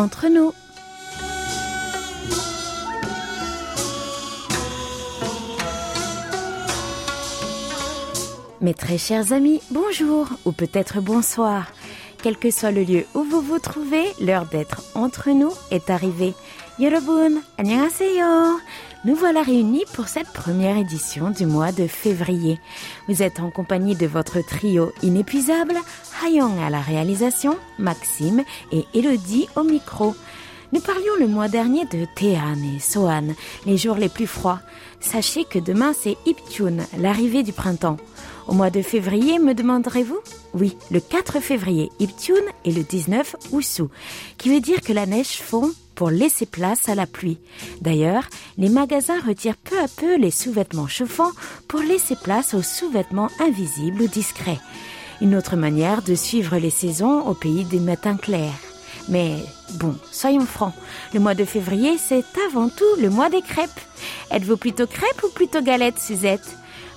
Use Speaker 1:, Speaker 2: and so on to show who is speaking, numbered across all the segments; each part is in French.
Speaker 1: entre nous. Mes très chers amis, bonjour ou peut-être bonsoir. Quel que soit le lieu où vous vous trouvez, l'heure d'être entre nous est arrivée. Yorobun, annyeonghaseyo. Nous voilà réunis pour cette première édition du mois de février. Vous êtes en compagnie de votre trio inépuisable, Hayong à la réalisation, Maxime et Elodie au micro. Nous parlions le mois dernier de Tehan et Sohan, les jours les plus froids. Sachez que demain c'est Iptun, l'arrivée du printemps. Au mois de février, me demanderez-vous Oui, le 4 février, Iptun et le 19, Usu, qui veut dire que la neige fond pour laisser place à la pluie. D'ailleurs, les magasins retirent peu à peu les sous-vêtements chauffants pour laisser place aux sous-vêtements invisibles ou discrets. Une autre manière de suivre les saisons au pays des matins clairs. Mais bon, soyons francs, le mois de février, c'est avant tout le mois des crêpes. Êtes-vous plutôt crêpes ou plutôt galettes, Suzette?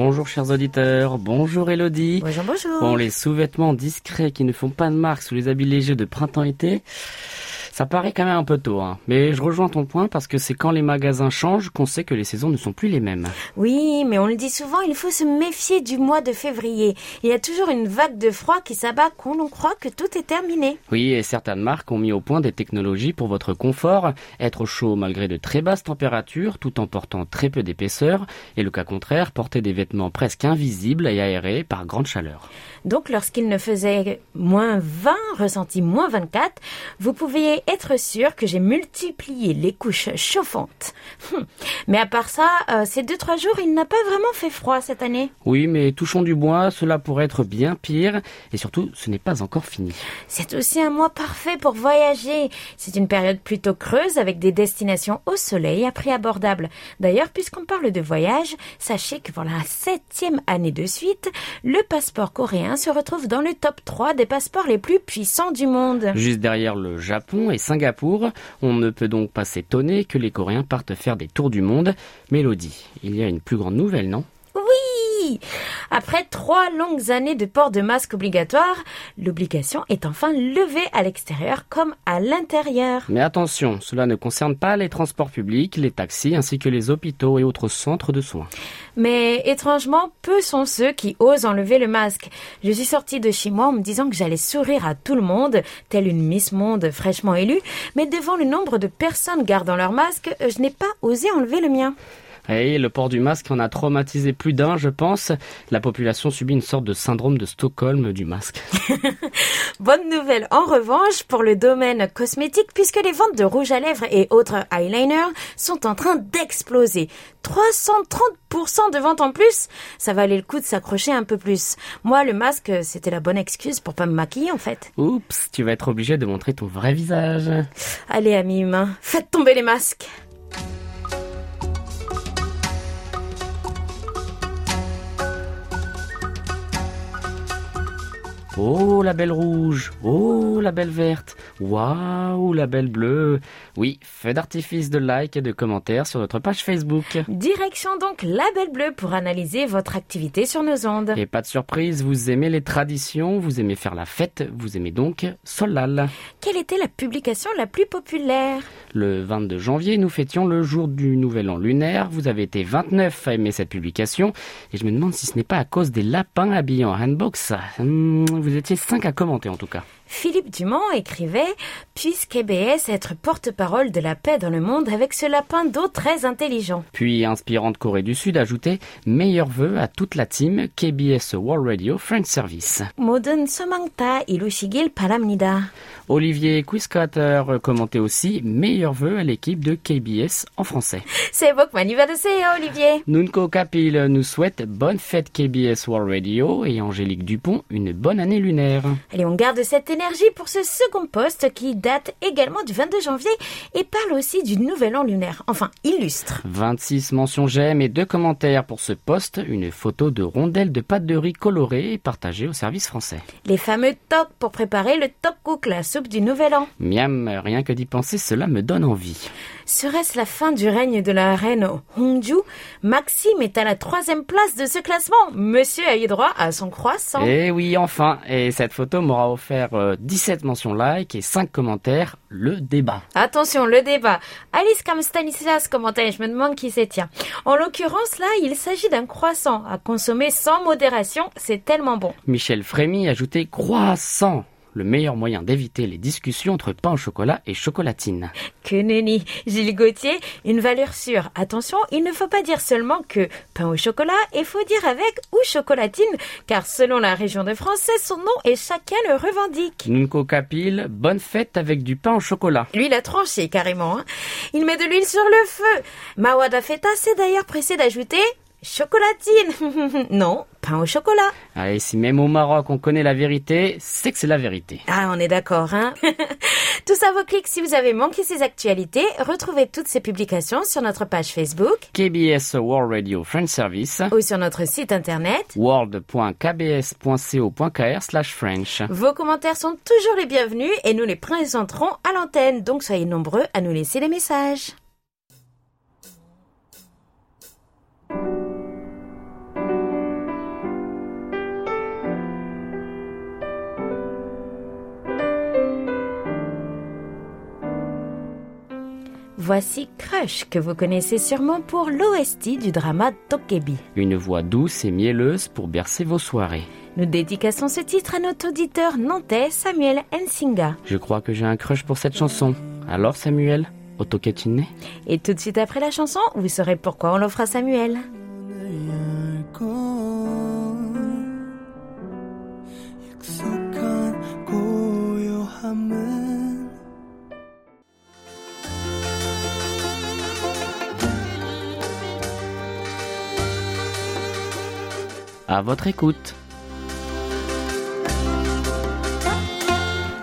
Speaker 2: Bonjour chers auditeurs, bonjour Elodie.
Speaker 1: Bonjour, bonjour.
Speaker 2: Bon, les sous-vêtements discrets qui ne font pas de marque sous les habits légers de printemps-été, ça paraît quand même un peu tôt, hein. mais je rejoins ton point parce que c'est quand les magasins changent qu'on sait que les saisons ne sont plus les mêmes.
Speaker 1: Oui, mais on le dit souvent, il faut se méfier du mois de février. Il y a toujours une vague de froid qui s'abat quand l'on croit que tout est terminé.
Speaker 2: Oui, et certaines marques ont mis au point des technologies pour votre confort, être au chaud malgré de très basses températures tout en portant très peu d'épaisseur, et le cas contraire, porter des vêtements presque invisibles et aérés par grande chaleur.
Speaker 1: Donc lorsqu'il ne faisait moins 20, ressenti moins 24, vous pouviez être sûr que j'ai multiplié les couches chauffantes. Hum. Mais à part ça, euh, ces deux trois jours, il n'a pas vraiment fait froid cette année.
Speaker 2: Oui, mais touchons du bois, cela pourrait être bien pire, et surtout, ce n'est pas encore fini.
Speaker 1: C'est aussi un mois parfait pour voyager. C'est une période plutôt creuse avec des destinations au soleil à prix abordable. D'ailleurs, puisqu'on parle de voyage, sachez que pour la septième année de suite, le passeport coréen se retrouve dans le top 3 des passeports les plus puissants du monde.
Speaker 2: Juste derrière le Japon et Singapour, on ne peut donc pas s'étonner que les Coréens partent faire des tours du monde. Mélodie, il y a une plus grande nouvelle, non?
Speaker 1: Oui Après trois longues années de port de masque obligatoire, l'obligation est enfin levée à l'extérieur comme à l'intérieur.
Speaker 2: Mais attention, cela ne concerne pas les transports publics, les taxis ainsi que les hôpitaux et autres centres de soins.
Speaker 1: Mais étrangement, peu sont ceux qui osent enlever le masque. Je suis sortie de chez moi en me disant que j'allais sourire à tout le monde, telle une Miss Monde fraîchement élue, mais devant le nombre de personnes gardant leur masque, je n'ai pas osé enlever le mien.
Speaker 2: Et le port du masque en a traumatisé plus d'un, je pense. La population subit une sorte de syndrome de Stockholm du masque.
Speaker 1: Bonne nouvelle en revanche pour le domaine cosmétique puisque les ventes de rouge à lèvres et autres eyeliners sont en train d'exploser. 330% de ventes en plus Ça valait le coup de s'accrocher un peu plus. Moi, le masque, c'était la bonne excuse pour pas me maquiller en fait.
Speaker 2: Oups, tu vas être obligé de montrer ton vrai visage.
Speaker 1: Allez, amis humains, faites tomber les masques.
Speaker 2: Oh, la belle rouge. Oh, la belle verte. Waouh, la belle bleue. Oui, feu d'artifice de likes et de commentaires sur notre page Facebook.
Speaker 1: Direction donc la Belle Bleue pour analyser votre activité sur nos ondes.
Speaker 2: Et pas de surprise, vous aimez les traditions, vous aimez faire la fête, vous aimez donc Solal.
Speaker 1: Quelle était la publication la plus populaire?
Speaker 2: Le 22 janvier, nous fêtions le jour du nouvel an lunaire. Vous avez été 29 à aimer cette publication. Et je me demande si ce n'est pas à cause des lapins habillés en handbox. Hmm, vous étiez 5 à commenter en tout cas.
Speaker 1: Philippe Dumont écrivait Puisse KBS être porte-parole de la paix dans le monde avec ce lapin d'eau très intelligent.
Speaker 2: Puis, inspirant de Corée du Sud, ajoutait Meilleurs vœux à toute la team KBS World Radio French Service.
Speaker 1: 모든 소망다 이루시길 바랍니다.
Speaker 2: Olivier Quisquater commentait aussi Meilleurs vœux à l'équipe de KBS en français.
Speaker 1: C'est 복 많이 받으세요, Olivier.
Speaker 2: Nunko Kapil nous souhaite bonne fête KBS World Radio et Angélique Dupont une bonne année lunaire.
Speaker 1: Allez, on garde cette énergie pour ce second poste qui date également du 22 janvier et parle aussi du nouvel an lunaire. Enfin, illustre.
Speaker 2: 26 mentions j'aime et deux commentaires pour ce poste, une photo de rondelles de pâte de riz colorée et partagée au service français.
Speaker 1: Les fameux tocs pour préparer le tteokguk, la soupe du nouvel an.
Speaker 2: Miam, rien que d'y penser, cela me donne envie.
Speaker 1: Serait-ce la fin du règne de la reine Hongju? Maxime est à la troisième place de ce classement. Monsieur a eu droit à son croissant.
Speaker 2: Et oui, enfin, et cette photo m'aura offert euh, 17 mentions like et 5 commentaires, le débat.
Speaker 1: Attention, le débat. Alice comme Stanislas commentait, je me demande qui c'est, tiens. En l'occurrence, là, il s'agit d'un croissant à consommer sans modération, c'est tellement bon.
Speaker 2: Michel Frémy ajoutait croissant, le meilleur moyen d'éviter les discussions entre pain au chocolat et chocolatine.
Speaker 1: Que nenni. Gilles Gauthier, une valeur sûre. Attention, il ne faut pas dire seulement que pain au chocolat, il faut dire avec ou chocolatine, car selon la région de France, c'est son nom et chacun le revendique.
Speaker 2: Bonne fête avec du pain au chocolat.
Speaker 1: Lui, il a tranché carrément. hein. Il met de l'huile sur le feu. Mawada Feta s'est d'ailleurs pressé d'ajouter chocolatine. non, pain au chocolat.
Speaker 2: Allez, si même au Maroc on connaît la vérité, c'est que c'est la vérité.
Speaker 1: Ah, on est d'accord, hein Tout ça vos clics si vous avez manqué ces actualités. Retrouvez toutes ces publications sur notre page Facebook
Speaker 2: KBS World Radio French Service,
Speaker 1: ou sur notre site internet.
Speaker 2: world.kbs.co.kr slash French.
Speaker 1: Vos commentaires sont toujours les bienvenus et nous les présenterons à l'antenne, donc soyez nombreux à nous laisser des messages. Voici Crush, que vous connaissez sûrement pour l'OST du drama Tokebi.
Speaker 2: Une voix douce et mielleuse pour bercer vos soirées.
Speaker 1: Nous dédicassons ce titre à notre auditeur nantais Samuel Nsinga.
Speaker 2: Je crois que j'ai un crush pour cette chanson. Alors Samuel, Otoketine
Speaker 1: Et tout de suite après la chanson, vous saurez pourquoi on l'offre à Samuel.
Speaker 2: À votre écoute.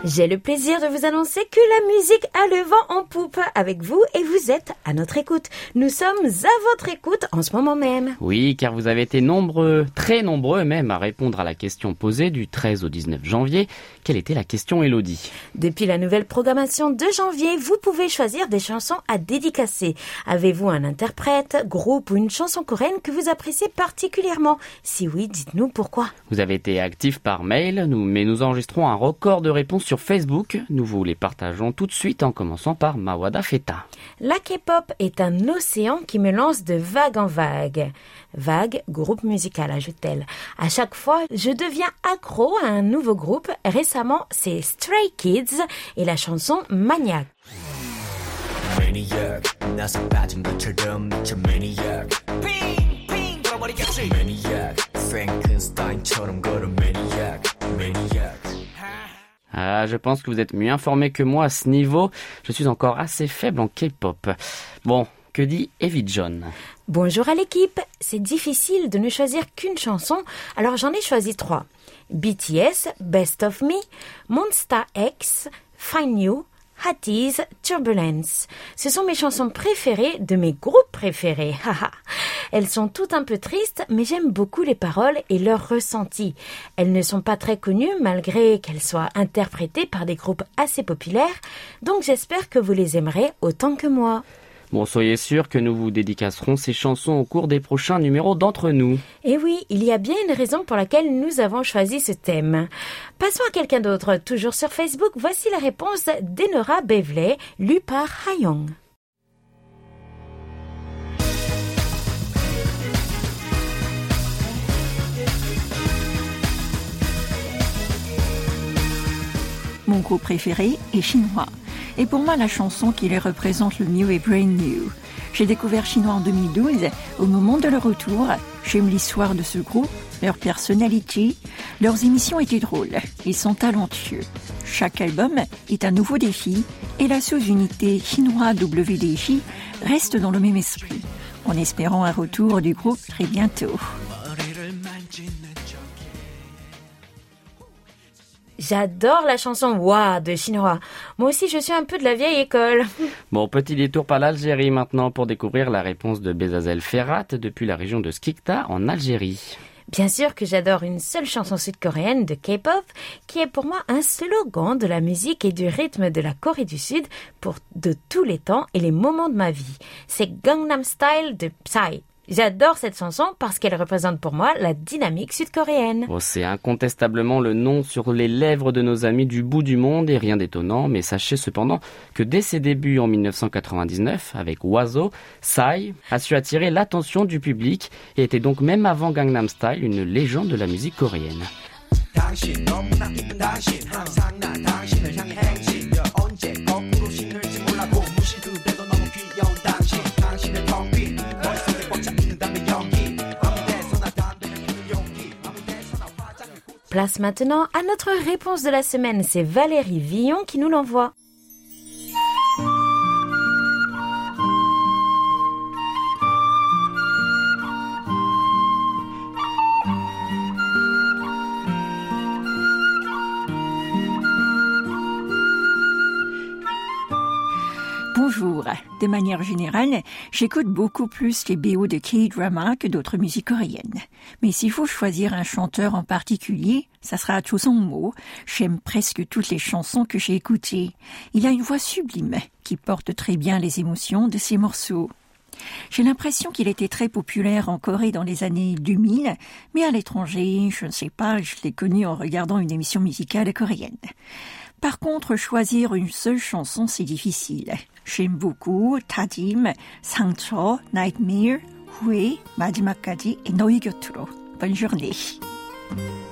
Speaker 1: J'ai le plaisir de vous annoncer que la musique a le vent en poupe avec vous et vous êtes à notre écoute. Nous sommes à votre écoute en ce moment même.
Speaker 2: Oui, car vous avez été nombreux, très nombreux même, à répondre à la question posée du 13 au 19 janvier. Quelle était la question, Elodie
Speaker 1: Depuis la nouvelle programmation de janvier, vous pouvez choisir des chansons à dédicacer. Avez-vous un interprète, groupe ou une chanson coréenne que vous appréciez particulièrement? Si oui, dites-nous pourquoi.
Speaker 2: Vous avez été actif par mail, nous, mais nous enregistrons un record de réponses sur Facebook. Nous vous les partageons tout de suite en commençant par Mawada Feta.
Speaker 1: La K-pop est un océan qui me lance de vague en vague. Vague, groupe musical, ajoute-t-elle. À chaque fois, je deviens accro à un nouveau groupe. Récemment, c'est Stray Kids et la chanson Maniac.
Speaker 3: maniac 나서 빠진 것처럼 미쳐 maniac 빙빙 돌아버리겠지 maniac Frankenstein처럼 걸어 maniac maniac
Speaker 2: Ah, je pense que vous êtes mieux informé que moi à ce niveau. Je suis encore assez faible en K-pop. Bon, que dit Evie John?
Speaker 1: Bonjour à l'équipe. C'est difficile de ne choisir qu'une chanson, alors j'en ai choisi trois. BTS, Best of Me, Monsta X, Find You, Hatties, Turbulence. Ce sont mes chansons préférées de mes groupes préférés. Elles sont toutes un peu tristes, mais j'aime beaucoup les paroles et leurs ressentis. Elles ne sont pas très connues malgré qu'elles soient interprétées par des groupes assez populaires, donc j'espère que vous les aimerez autant que moi.
Speaker 2: Bon, soyez sûr que nous vous dédicacerons ces chansons au cours des prochains numéros d'entre nous.
Speaker 1: Et oui, il y a bien une raison pour laquelle nous avons choisi ce thème. Passons à quelqu'un d'autre. Toujours sur Facebook, voici la réponse d'Enora Bevley, lue par Hayong.
Speaker 4: mon groupe préféré est chinois. Et pour moi, la chanson qui les représente le mieux est Brain New. J'ai découvert Chinois en 2012. Au moment de leur retour, j'aime l'histoire de ce groupe, leur personnalité. Leurs émissions étaient drôles. Ils sont talentueux. Chaque album est un nouveau défi et la sous-unité chinois WDJ reste dans le même esprit, en espérant un retour du groupe très bientôt.
Speaker 1: J'adore la chanson Wa de chinois. Moi aussi, je suis un peu de la vieille école.
Speaker 2: Bon, petit détour par l'Algérie maintenant pour découvrir la réponse de Bezazel Ferrat depuis la région de Skikta en Algérie.
Speaker 1: Bien sûr que j'adore une seule chanson sud-coréenne de K-pop qui est pour moi un slogan de la musique et du rythme de la Corée du Sud pour de tous les temps et les moments de ma vie. C'est Gangnam Style de Psy. J'adore cette chanson parce qu'elle représente pour moi la dynamique sud-coréenne.
Speaker 2: Oh, c'est incontestablement le nom sur les lèvres de nos amis du bout du monde et rien d'étonnant, mais sachez cependant que dès ses débuts en 1999 avec Oiseau, Psy a su attirer l'attention du public et était donc même avant Gangnam Style une légende de la musique coréenne.
Speaker 1: Place maintenant à notre réponse de la semaine. C'est Valérie Villon qui nous l'envoie.
Speaker 4: De manière générale, j'écoute beaucoup plus les BO de K-drama que d'autres musiques coréennes. Mais s'il faut choisir un chanteur en particulier, ça sera Cho Song-mo. J'aime presque toutes les chansons que j'ai écoutées. Il a une voix sublime qui porte très bien les émotions de ses morceaux. J'ai l'impression qu'il était très populaire en Corée dans les années 2000, mais à l'étranger, je ne sais pas, je l'ai connu en regardant une émission musicale coréenne. Par contre, choisir une seule chanson, c'est difficile. 쉼부구, 다짐, 상처, 나이트미어, 후회, 마지막까지 너희 곁으로. Bonne o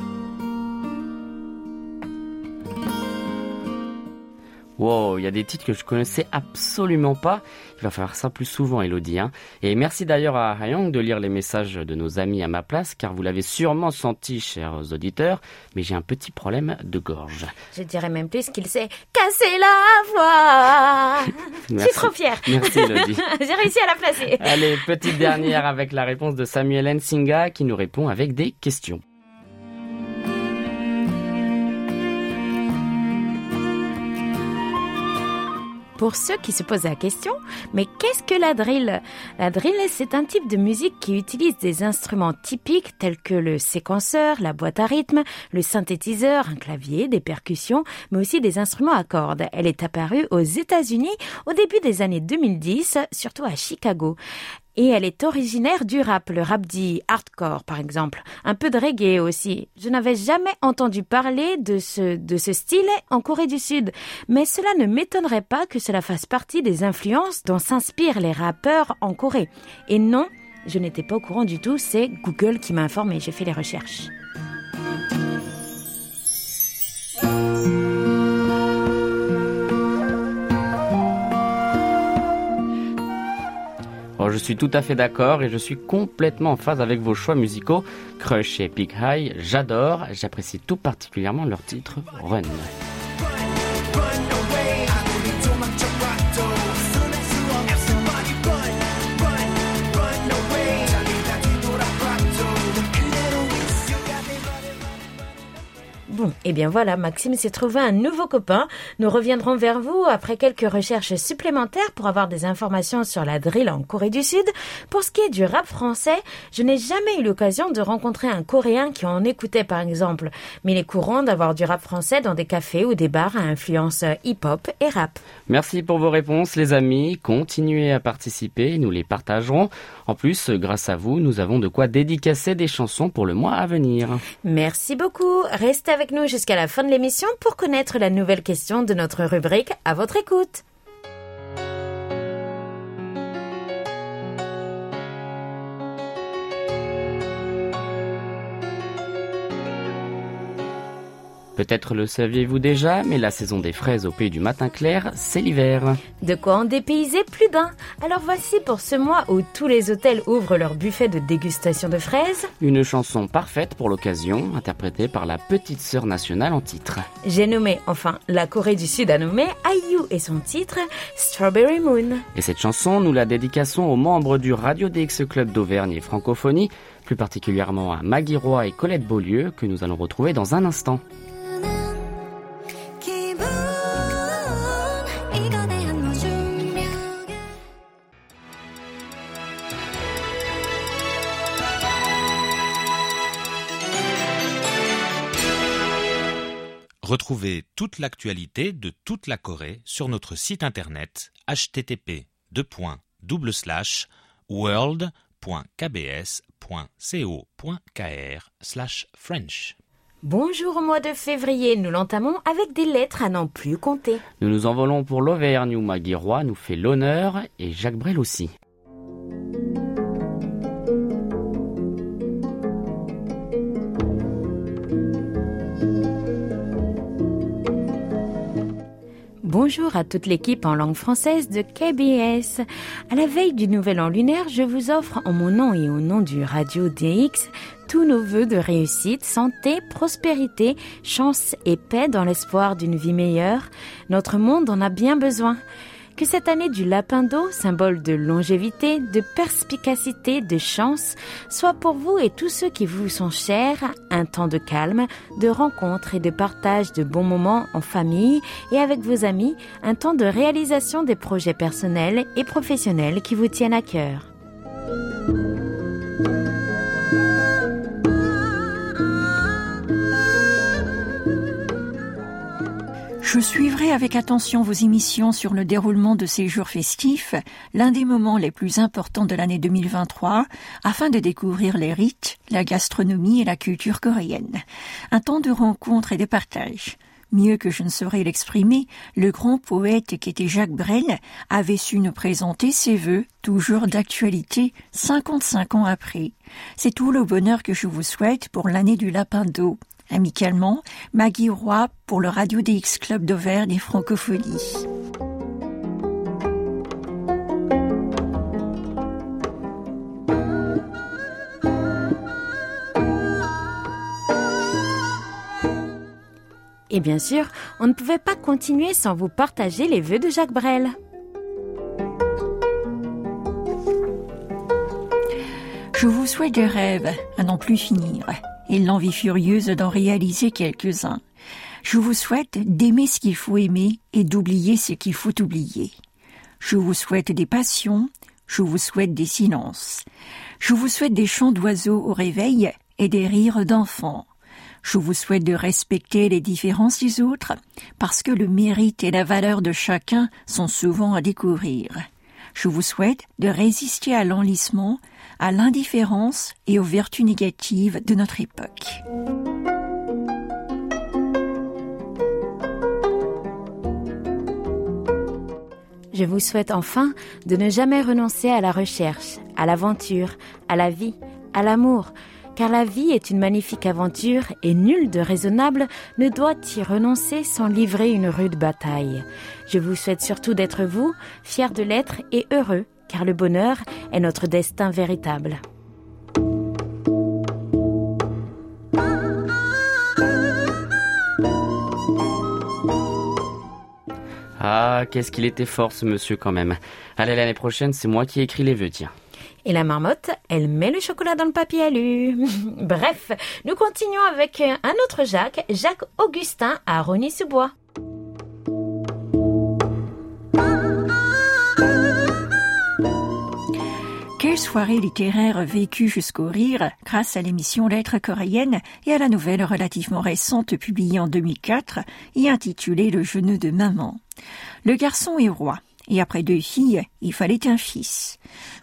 Speaker 2: Wow, il y a des titres que je connaissais absolument pas. Il va falloir ça plus souvent, Elodie. Hein. Et merci d'ailleurs à Hayong de lire les messages de nos amis à ma place, car vous l'avez sûrement senti, chers auditeurs, mais j'ai un petit problème de gorge.
Speaker 1: Je dirais même plus qu'il s'est cassé la voix. Je suis trop fière.
Speaker 2: Merci, Elodie.
Speaker 1: J'ai réussi à la placer.
Speaker 2: Allez, petite dernière avec la réponse de Samuel Nsinga qui nous répond avec des questions.
Speaker 1: Pour ceux qui se posent la question, mais qu'est-ce que la drill? La drill, c'est un type de musique qui utilise des instruments typiques tels que le séquenceur, la boîte à rythme, le synthétiseur, un clavier, des percussions, mais aussi des instruments à cordes. Elle est apparue aux États-Unis au début des années 2010, surtout à Chicago. Et elle est originaire du rap, le rap dit hardcore par exemple, un peu de reggae aussi. Je n'avais jamais entendu parler de ce, de ce style en Corée du Sud, mais cela ne m'étonnerait pas que cela fasse partie des influences dont s'inspirent les rappeurs en Corée. Et non, je n'étais pas au courant du tout, c'est Google qui m'a informé, j'ai fait les recherches.
Speaker 2: Je suis tout à fait d'accord et je suis complètement en phase avec vos choix musicaux. Crush et Peak High, j'adore. J'apprécie tout particulièrement leur titre Run.
Speaker 1: Bon, et bien voilà, Maxime s'est trouvé un nouveau copain. Nous reviendrons vers vous après quelques recherches supplémentaires pour avoir des informations sur la drill en Corée du Sud. Pour ce qui est du rap français, je n'ai jamais eu l'occasion de rencontrer un Coréen qui en écoutait par exemple. Mais il est courant d'avoir du rap français dans des cafés ou des bars à influence hip-hop et rap.
Speaker 2: Merci pour vos réponses, les amis. Continuez à participer, nous les partagerons. En plus, grâce à vous, nous avons de quoi dédicacer des chansons pour le mois à venir.
Speaker 1: Merci beaucoup. Restez avec nous jusqu'à la fin de l'émission pour connaître la nouvelle question de notre rubrique à votre écoute.
Speaker 2: Peut-être le saviez-vous déjà, mais la saison des fraises au pays du matin clair, c'est l'hiver.
Speaker 1: De quoi en dépayser plus d'un. Alors voici pour ce mois où tous les hôtels ouvrent leur buffet de dégustation de fraises.
Speaker 2: Une chanson parfaite pour l'occasion, interprétée par la petite sœur nationale en titre.
Speaker 1: J'ai nommé, enfin, la Corée du Sud a nommé IU et son titre Strawberry Moon.
Speaker 2: Et cette chanson, nous la dédicassons aux membres du Radio DX Club d'Auvergne et Francophonie, plus particulièrement à Maggie Roy et Colette Beaulieu, que nous allons retrouver dans un instant.
Speaker 5: Retrouvez toute l'actualité de toute la Corée sur notre site internet http world.kbs.co.kr French.
Speaker 1: Bonjour au mois de février, nous l'entamons avec des lettres à n'en plus compter.
Speaker 2: Nous nous envolons pour l'Auvergne où Maggie Roy nous fait l'honneur et Jacques Brel aussi.
Speaker 1: Bonjour à toute l'équipe en langue française de KBS. À la veille du nouvel an lunaire, je vous offre en mon nom et au nom du Radio DX tous nos voeux de réussite, santé, prospérité, chance et paix dans l'espoir d'une vie meilleure. Notre monde en a bien besoin. Que cette année du lapin d'eau, symbole de longévité, de perspicacité, de chance, soit pour vous et tous ceux qui vous sont chers un temps de calme, de rencontres et de partage de bons moments en famille et avec vos amis, un temps de réalisation des projets personnels et professionnels qui vous tiennent à cœur.
Speaker 4: Je suivrai avec attention vos émissions sur le déroulement de ces jours festifs, l'un des moments les plus importants de l'année 2023, afin de découvrir les rites, la gastronomie et la culture coréenne. Un temps de rencontre et de partage. Mieux que je ne saurais l'exprimer, le grand poète qui était Jacques Brel avait su nous présenter ses vœux, toujours d'actualité, 55 ans après. C'est tout le bonheur que je vous souhaite pour l'année du lapin d'eau. Amicalement, Maggie Roy pour le Radio DX Club d'Auvergne et Francophonie.
Speaker 1: Et bien sûr, on ne pouvait pas continuer sans vous partager les vœux de Jacques Brel.
Speaker 4: Je vous souhaite des rêves à n'en plus finir et l'envie furieuse d'en réaliser quelques-uns. Je vous souhaite d'aimer ce qu'il faut aimer et d'oublier ce qu'il faut oublier. Je vous souhaite des passions, je vous souhaite des silences. Je vous souhaite des chants d'oiseaux au réveil et des rires d'enfants. Je vous souhaite de respecter les différences des autres parce que le mérite et la valeur de chacun sont souvent à découvrir. Je vous souhaite de résister à l'enlissement, à l'indifférence et aux vertus négatives de notre époque.
Speaker 1: Je vous souhaite enfin de ne jamais renoncer à la recherche, à l'aventure, à la vie, à l'amour, car la vie est une magnifique aventure et nul de raisonnable ne doit y renoncer sans livrer une rude bataille. Je vous souhaite surtout d'être vous, fiers de l'être et heureux, car le bonheur est notre destin véritable.
Speaker 2: Ah, qu'est-ce qu'il était fort ce monsieur quand même. Allez, l'année prochaine, c'est moi qui écris les vœux, tiens.
Speaker 1: Et la marmotte, elle met le chocolat dans le papier alu. Bref, nous continuons avec un autre Jacques, Jacques Augustin à Rony-sous-Bois.
Speaker 4: Quelle soirée littéraire vécue jusqu'au rire grâce à l'émission Lettres coréennes et à la nouvelle relativement récente publiée en 2004 et intitulée Le genou de maman. Le garçon est roi. Et après deux filles, il fallait un fils.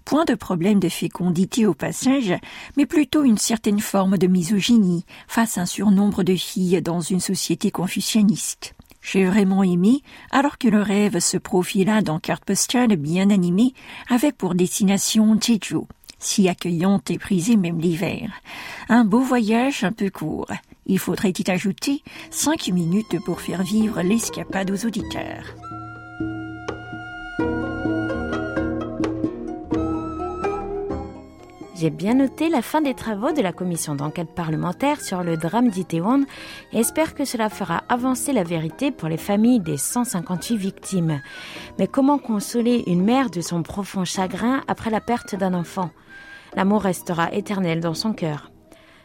Speaker 4: Point de problème de fécondité au passage, mais plutôt une certaine forme de misogynie face à un surnombre de filles dans une société confucianiste. J'ai vraiment aimé, alors que le rêve se profila dans carte postale bien animée, avec pour destination Jeju, si accueillante et prisée même l'hiver. Un beau voyage un peu court. Il faudrait y ajouter 5 minutes pour faire vivre l'escapade aux auditeurs.
Speaker 1: J'ai bien noté la fin des travaux de la commission d'enquête parlementaire sur le drame d'Itaewon et espère que cela fera avancer la vérité pour les familles des 158 victimes. Mais comment consoler une mère de son profond chagrin après la perte d'un enfant? L'amour restera éternel dans son cœur.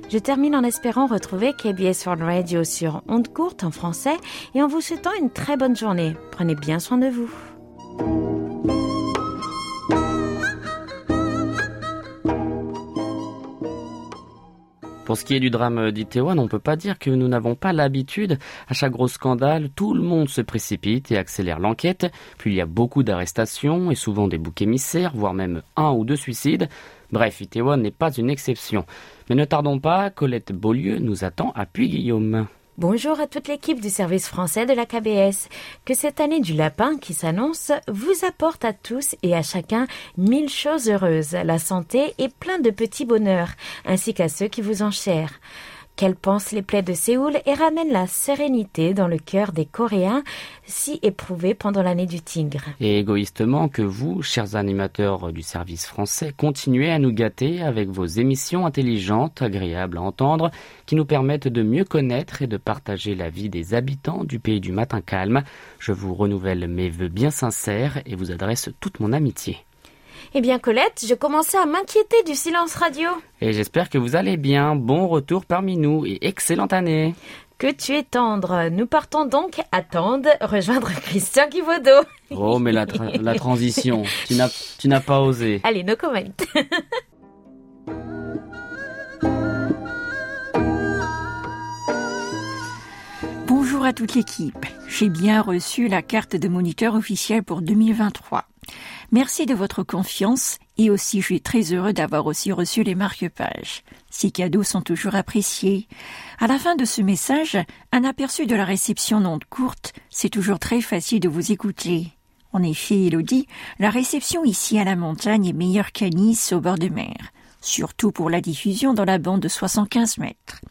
Speaker 1: Je termine en espérant retrouver KBS World Radio sur Onde Courte en français et en vous souhaitant une très bonne journée. Prenez bien soin de vous.
Speaker 2: Pour ce qui est du drame d'Itaewon, on ne peut pas dire que nous n'avons pas l'habitude. À chaque gros scandale, tout le monde se précipite et accélère l'enquête. Puis il y a beaucoup d'arrestations et souvent des boucs émissaires, voire même un ou deux suicides. Bref, Itaewon n'est pas une exception. Mais ne tardons pas, Colette Beaulieu nous attend à Puy-Guillaume.
Speaker 1: Bonjour à toute l'équipe du service français de la KBS. Que cette année du lapin qui s'annonce vous apporte à tous et à chacun mille choses heureuses, la santé et plein de petits bonheurs, ainsi qu'à ceux qui vous en chèrent qu'elle pense les plaies de Séoul et ramène la sérénité dans le cœur des Coréens si éprouvés pendant l'année du tigre.
Speaker 2: Et égoïstement que vous, chers animateurs du service français, continuez à nous gâter avec vos émissions intelligentes, agréables à entendre, qui nous permettent de mieux connaître et de partager la vie des habitants du pays du matin calme. Je vous renouvelle mes vœux bien sincères et vous adresse toute mon amitié.
Speaker 1: Eh bien Colette, je commençais à m'inquiéter du silence radio.
Speaker 2: Et j'espère que vous allez bien. Bon retour parmi nous et excellente année.
Speaker 1: Que tu es tendre. Nous partons donc à Tende rejoindre Christian Kivodo.
Speaker 2: Oh, mais la, tra- la transition, tu n'as, tu n'as pas osé.
Speaker 1: Allez, no comment.
Speaker 4: Bonjour à toute l'équipe. J'ai bien reçu la carte de moniteur officiel pour 2023. Merci de votre confiance et aussi je suis très heureux d'avoir aussi reçu les marque-pages. Ces cadeaux sont toujours appréciés. À la fin de ce message, un aperçu de la réception non courte, c'est toujours très facile de vous écouter. En effet, Elodie, la réception ici à la montagne est meilleure qu'à Nice au bord de mer surtout pour la diffusion dans la bande de 75 mètres.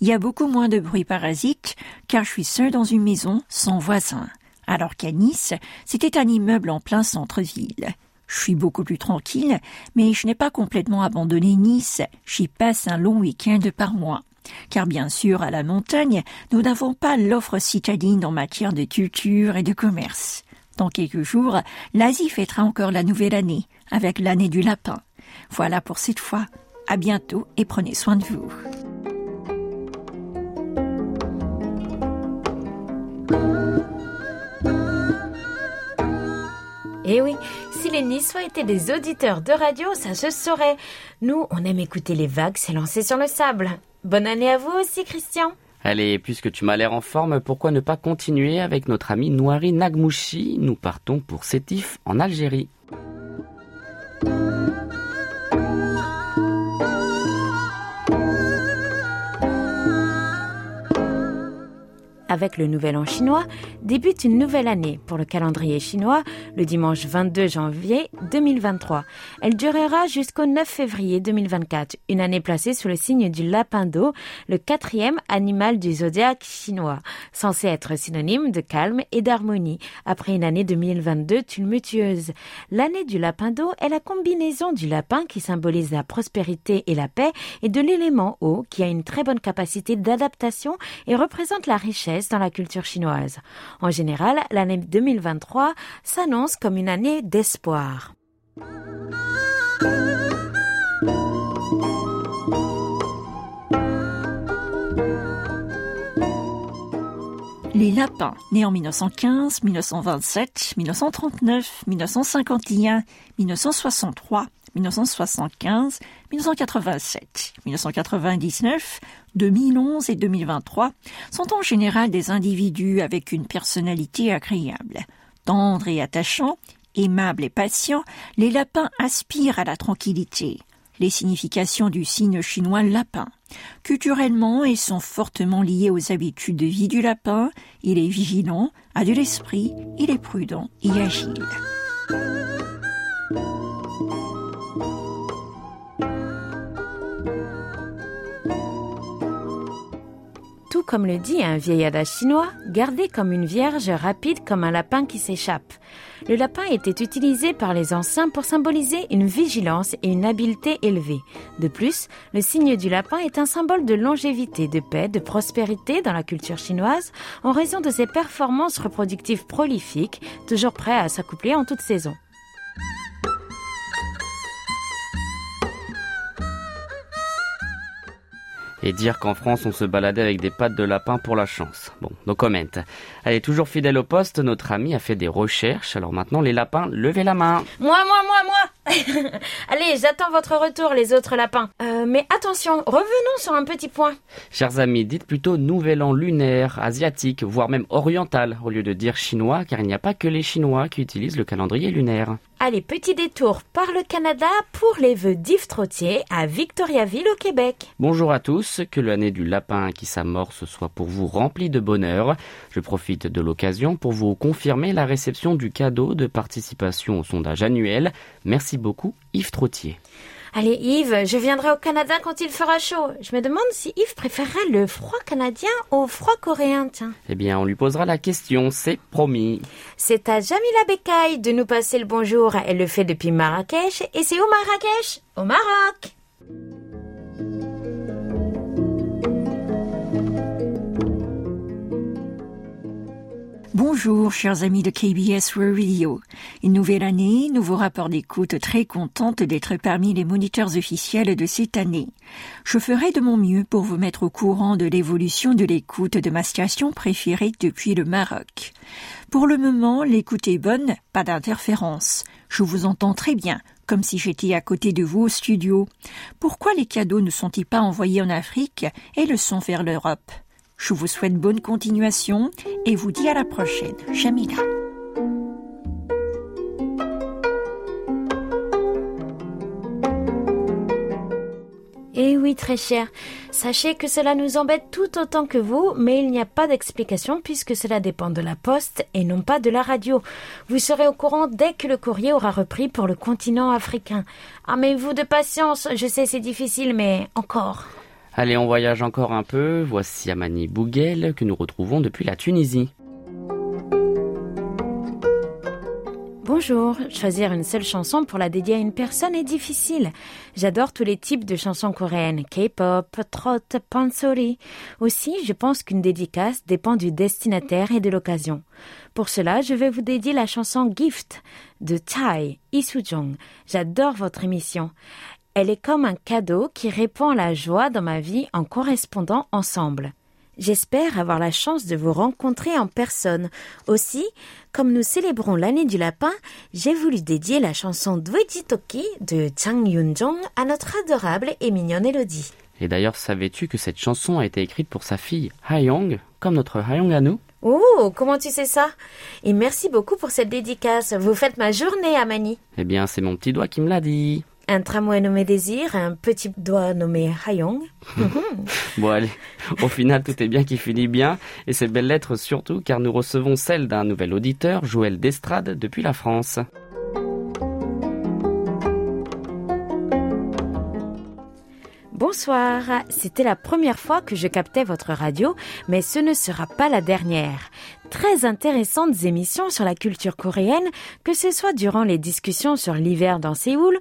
Speaker 4: Il y a beaucoup moins de bruit parasite car je suis seul dans une maison sans voisins. Alors qu'à Nice, c'était un immeuble en plein centre-ville. Je suis beaucoup plus tranquille, mais je n'ai pas complètement abandonné Nice. J'y passe un long week-end par mois. Car bien sûr, à la montagne, nous n'avons pas l'offre citadine en matière de culture et de commerce. Dans quelques jours, l'Asie fêtera encore la nouvelle année, avec l'année du lapin. Voilà pour cette fois. À bientôt et prenez soin de vous.
Speaker 1: Eh oui, si les Niçois étaient des auditeurs de radio, ça se saurait. Nous, on aime écouter les vagues s'élancer sur le sable. Bonne année à vous aussi, Christian.
Speaker 2: Allez, puisque tu m'as l'air en forme, pourquoi ne pas continuer avec notre ami Noiri Nagmouchi? Nous partons pour Sétif en Algérie.
Speaker 1: Avec le nouvel an chinois, débute une nouvelle année pour le calendrier chinois le dimanche 22 janvier 2023. Elle durera jusqu'au 9 février 2024, une année placée sous le signe du lapin d'eau, le quatrième animal du zodiaque chinois, censé être synonyme de calme et d'harmonie après une année 2022 tumultueuse. L'année du lapin d'eau est la combinaison du lapin qui symbolise la prospérité et la paix et de l'élément eau qui a une très bonne capacité d'adaptation et représente la richesse dans la culture chinoise. En général, l'année 2023 s'annonce comme une année d'espoir.
Speaker 4: Les lapins, nés en 1915, 1927, 1939, 1951, 1963, 1975, 1987, 1999, 2011 et 2023 sont en général des individus avec une personnalité agréable. Tendres et attachants, aimables et patients, les lapins aspirent à la tranquillité. Les significations du signe chinois lapin. Culturellement, ils sont fortement liés aux habitudes de vie du lapin. Il est vigilant, a de l'esprit, il est prudent et agile.
Speaker 1: Comme le dit un vieil adage chinois, gardez comme une vierge rapide comme un lapin qui s'échappe. Le lapin était utilisé par les anciens pour symboliser une vigilance et une habileté élevée. De plus, le signe du lapin est un symbole de longévité, de paix, de prospérité dans la culture chinoise en raison de ses performances reproductives prolifiques, toujours prêt à s'accoupler en toute saison.
Speaker 2: Et dire qu'en France on se baladait avec des pattes de lapin pour la chance. Bon, no comment. Allez, toujours fidèle au poste, notre ami a fait des recherches. Alors maintenant, les lapins, levez la main.
Speaker 1: Moi, moi, moi, moi Allez, j'attends votre retour, les autres lapins. Euh, mais attention, revenons sur un petit point.
Speaker 2: Chers amis, dites plutôt nouvel an lunaire, asiatique, voire même oriental, au lieu de dire chinois, car il n'y a pas que les Chinois qui utilisent le calendrier lunaire.
Speaker 1: Allez, petit détour par le Canada pour les vœux d'Yves Trottier à Victoriaville au Québec.
Speaker 2: Bonjour à tous, que l'année du lapin qui s'amorce soit pour vous remplie de bonheur. Je profite de l'occasion pour vous confirmer la réception du cadeau de participation au sondage annuel. Merci beaucoup Yves Trottier.
Speaker 1: Allez Yves, je viendrai au Canada quand il fera chaud. Je me demande si Yves préférerait le froid canadien au froid coréen, tiens.
Speaker 2: Eh bien, on lui posera la question, c'est promis.
Speaker 1: C'est à Jamila Bekaï de nous passer le bonjour. Elle le fait depuis Marrakech. Et c'est où Marrakech Au Maroc.
Speaker 4: Bonjour, chers amis de KBS Radio. Une nouvelle année, nouveau rapport d'écoute, très contente d'être parmi les moniteurs officiels de cette année. Je ferai de mon mieux pour vous mettre au courant de l'évolution de l'écoute de ma station préférée depuis le Maroc. Pour le moment, l'écoute est bonne, pas d'interférence. Je vous entends très bien, comme si j'étais à côté de vous au studio. Pourquoi les cadeaux ne sont-ils pas envoyés en Afrique et le sont vers l'Europe? Je vous souhaite bonne continuation et vous dis à la prochaine. Jamila.
Speaker 1: Eh oui, très cher. Sachez que cela nous embête tout autant que vous, mais il n'y a pas d'explication puisque cela dépend de la poste et non pas de la radio. Vous serez au courant dès que le courrier aura repris pour le continent africain. Armez-vous de patience, je sais c'est difficile, mais encore.
Speaker 2: Allez, on voyage encore un peu. Voici Amani Bouguel que nous retrouvons depuis la Tunisie.
Speaker 1: Bonjour, choisir une seule chanson pour la dédier à une personne est difficile. J'adore tous les types de chansons coréennes, K-pop, trot, pansori. Aussi, je pense qu'une dédicace dépend du destinataire et de l'occasion. Pour cela, je vais vous dédier la chanson Gift de Thai, Isujong. J'adore votre émission. Elle est comme un cadeau qui répand la joie dans ma vie en correspondant ensemble. J'espère avoir la chance de vous rencontrer en personne. Aussi, comme nous célébrons l'année du lapin, j'ai voulu dédier la chanson Toki de Chang Yun-jong à notre adorable et mignonne Elodie.
Speaker 2: Et d'ailleurs, savais-tu que cette chanson a été écrite pour sa fille Hayoung, comme notre Hayoung à nous?
Speaker 1: Oh, comment tu sais ça? Et merci beaucoup pour cette dédicace. Vous faites ma journée, Amani.
Speaker 2: Eh bien, c'est mon petit doigt qui me l'a dit.
Speaker 1: Un tramway nommé Désir, un petit doigt nommé Hayong.
Speaker 2: Bon allez, au final tout est bien qui finit bien, et ces belles lettres surtout car nous recevons celle d'un nouvel auditeur, Joël Destrade, depuis la France.
Speaker 1: Bonsoir, c'était la première fois que je captais votre radio, mais ce ne sera pas la dernière. Très intéressantes émissions sur la culture coréenne, que ce soit durant les discussions sur l'hiver dans Séoul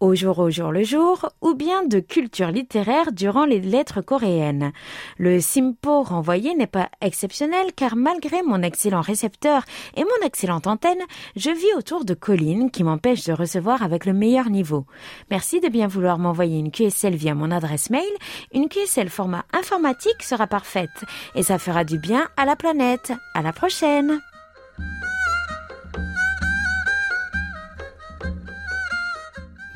Speaker 1: au jour au jour le jour, ou bien de culture littéraire durant les lettres coréennes. Le simpo renvoyé n'est pas exceptionnel car malgré mon excellent récepteur et mon excellente antenne, je vis autour de collines qui m'empêchent de recevoir avec le meilleur niveau. Merci de bien vouloir m'envoyer une QSL via mon adresse mail. Une QSL format informatique sera parfaite et ça fera du bien à la planète. À la prochaine!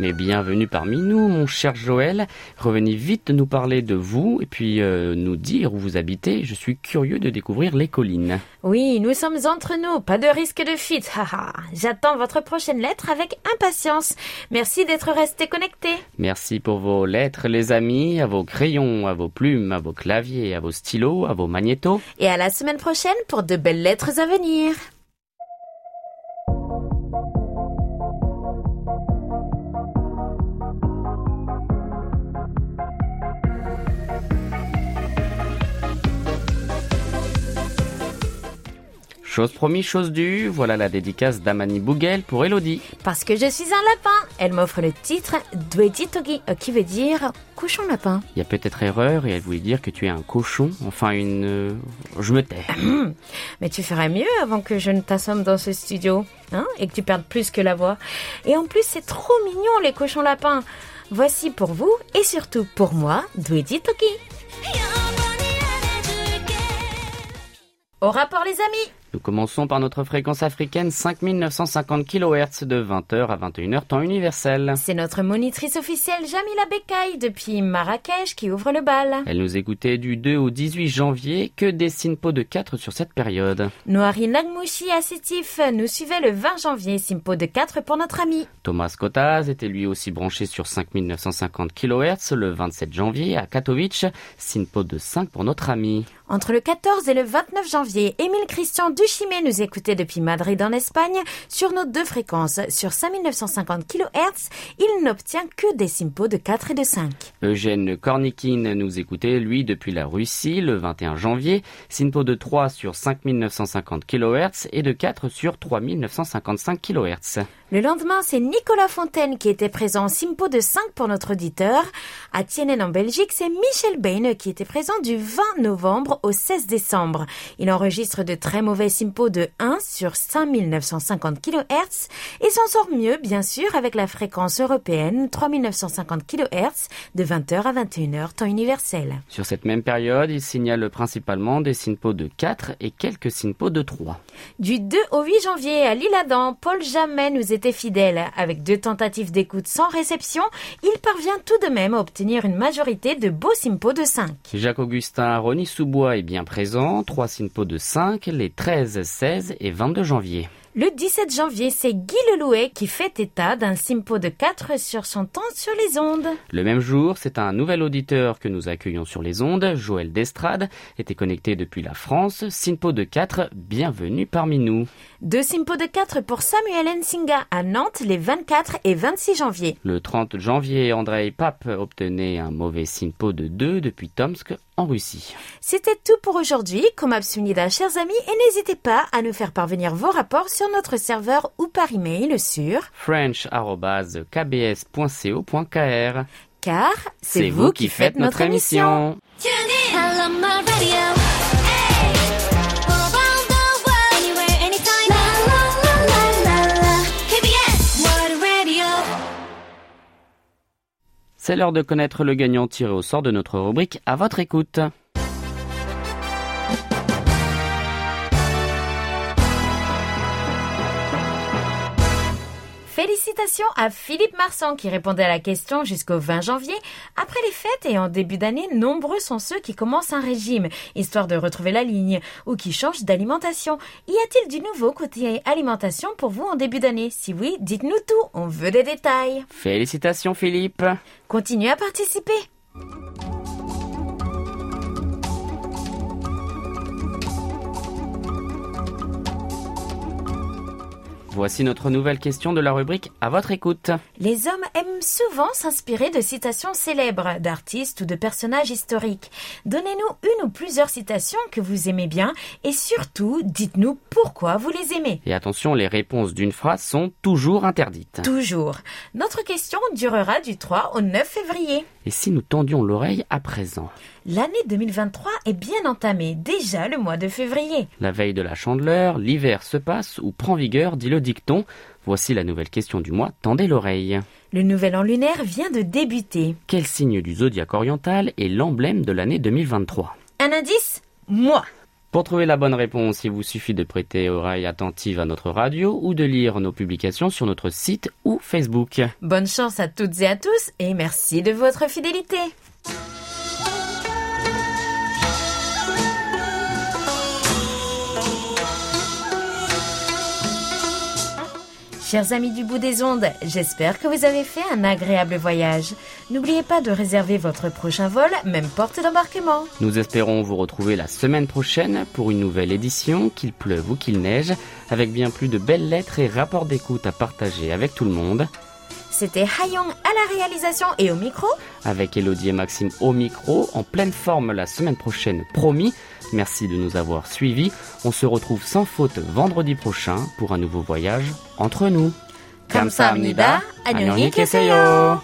Speaker 2: Mais bienvenue parmi nous, mon cher Joël. Revenez vite nous parler de vous et puis euh, nous dire où vous habitez. Je suis curieux de découvrir les collines.
Speaker 1: Oui, nous sommes entre nous, pas de risque de fuite. J'attends votre prochaine lettre avec impatience. Merci d'être resté connecté.
Speaker 2: Merci pour vos lettres, les amis, à vos crayons, à vos plumes, à vos claviers, à vos stylos, à vos magnétos.
Speaker 1: Et à la semaine prochaine pour de belles lettres à venir.
Speaker 2: Chose promis, chose due, voilà la dédicace d'Amani Bougel pour Elodie.
Speaker 1: Parce que je suis un lapin, elle m'offre le titre Dwejitogi, euh, qui veut dire cochon lapin.
Speaker 2: Il y a peut-être erreur et elle voulait dire que tu es un cochon, enfin une... euh, Je me tais.
Speaker 1: Mais tu ferais mieux avant que je ne t'assomme dans ce studio, hein, et que tu perdes plus que la voix. Et en plus, c'est trop mignon les cochons lapins. Voici pour vous et surtout pour moi, Dwejitogi. Au rapport les amis
Speaker 2: Nous commençons par notre fréquence africaine 5950 kHz de 20h à 21h temps universel.
Speaker 1: C'est notre monitrice officielle Jamila Bekay depuis Marrakech qui ouvre le bal.
Speaker 2: Elle nous écoutait du 2 au 18 janvier, que des Sinpo de 4 sur cette période?
Speaker 1: Noari Nagmouchi Assétif nous suivait le 20 janvier, Simpo de 4 pour notre ami.
Speaker 2: Thomas Kotaz était lui aussi branché sur 5950 kHz le 27 janvier à Katowice, Sinpo de 5 pour notre ami.
Speaker 1: Entre le 14 et le 29 janvier, Émile Christian Duchimé nous écoutait depuis Madrid en Espagne sur nos deux fréquences. Sur 5950 kHz, il n'obtient que des Simpo de 4 et de 5.
Speaker 2: Eugène Kornikin nous écoutait lui depuis la Russie le 21 janvier, Sinpo de 3 sur 5950 kHz et de 4 sur 3955 kHz.
Speaker 1: Le lendemain, c'est Nicolas Fontaine qui était présent en Simpo de 5 pour notre auditeur. À Tienen en Belgique, c'est Michel Bain qui était présent du 20 novembre au 16 décembre. Il enregistre de très mauvais Simpo de 1 sur 5950 kHz et s'en sort mieux, bien sûr, avec la fréquence européenne 3950 kHz de 20h à 21h, temps universel.
Speaker 2: Sur cette même période, il signale principalement des Sinpo de 4 et quelques Sinpo de 3.
Speaker 1: Du 2 au 8 janvier à l'Île-Adam, Paul Jamais nous était fidèle. Avec deux tentatives d'écoute sans réception, il parvient tout de même à obtenir une majorité de beaux Simpo de 5.
Speaker 2: Jacques-Augustin Rony Sous-Bois est bien présent, 3 Sinpo de 5 les 13, 16 et 22 janvier.
Speaker 1: Le 17 janvier, c'est Guy Lelouet qui fait état d'un Simpo de 4 sur son temps sur les ondes.
Speaker 2: Le même jour, c'est un nouvel auditeur que nous accueillons sur les ondes, Joël Destrade, était connecté depuis la France, Sinpo de 4, bienvenue parmi nous.
Speaker 1: Deux Simpo de 4 pour Samuel Nsinga à Nantes les 24 et 26 janvier.
Speaker 2: Le 30 janvier, Andrei Pape obtenait un mauvais Sinpo de 2 depuis Tomsk en Russie.
Speaker 1: C'était tout pour aujourd'hui. Comme Absunida, chers amis, et n'hésitez pas à nous faire parvenir vos rapports sur notre serveur ou par email sur
Speaker 2: french.kbs.co.kr
Speaker 1: car c'est vous qui faites notre émission.
Speaker 2: C'est l'heure de connaître le gagnant tiré au sort de notre rubrique à votre écoute.
Speaker 1: Félicitations à Philippe Marsan qui répondait à la question jusqu'au 20 janvier. Après les fêtes et en début d'année, nombreux sont ceux qui commencent un régime, histoire de retrouver la ligne, ou qui changent d'alimentation. Y a-t-il du nouveau côté alimentation pour vous en début d'année? Si oui, dites-nous tout, on veut des détails.
Speaker 2: Félicitations Philippe
Speaker 1: Continuez à participer.
Speaker 2: Voici notre nouvelle question de la rubrique à votre écoute.
Speaker 1: Les hommes aiment souvent s'inspirer de citations célèbres, d'artistes ou de personnages historiques. Donnez-nous une ou plusieurs citations que vous aimez bien et surtout, dites-nous pourquoi vous les aimez.
Speaker 2: Et attention, les réponses d'une phrase sont toujours interdites.
Speaker 1: Toujours. Notre question durera du 3 au 9 février.
Speaker 2: Et si nous tendions l'oreille à présent?
Speaker 1: L'année 2023 est bien entamée, déjà le mois de février.
Speaker 2: La veille de la chandeleur, l'hiver se passe ou prend vigueur, dit le dicton. Voici la nouvelle question du mois, tendez l'oreille.
Speaker 1: Le nouvel an lunaire vient de débuter.
Speaker 2: Quel signe du zodiaque oriental est l'emblème de l'année 2023
Speaker 1: Un indice? Moi.
Speaker 2: Pour trouver la bonne réponse, il vous suffit de prêter oreille attentive à notre radio ou de lire nos publications sur notre site ou Facebook.
Speaker 1: Bonne chance à toutes et à tous et merci de votre fidélité. Chers amis du bout des ondes, j'espère que vous avez fait un agréable voyage. N'oubliez pas de réserver votre prochain vol, même porte d'embarquement.
Speaker 2: Nous espérons vous retrouver la semaine prochaine pour une nouvelle édition, qu'il pleuve ou qu'il neige, avec bien plus de belles lettres et rapports d'écoute à partager avec tout le monde.
Speaker 1: C'était Hayong à la réalisation et au micro.
Speaker 2: Avec Elodie et Maxime au micro, en pleine forme la semaine prochaine, promis. Merci de nous avoir suivis. On se retrouve sans faute vendredi prochain pour un nouveau voyage entre nous.
Speaker 1: 감사합니다. 안녕히 계세요.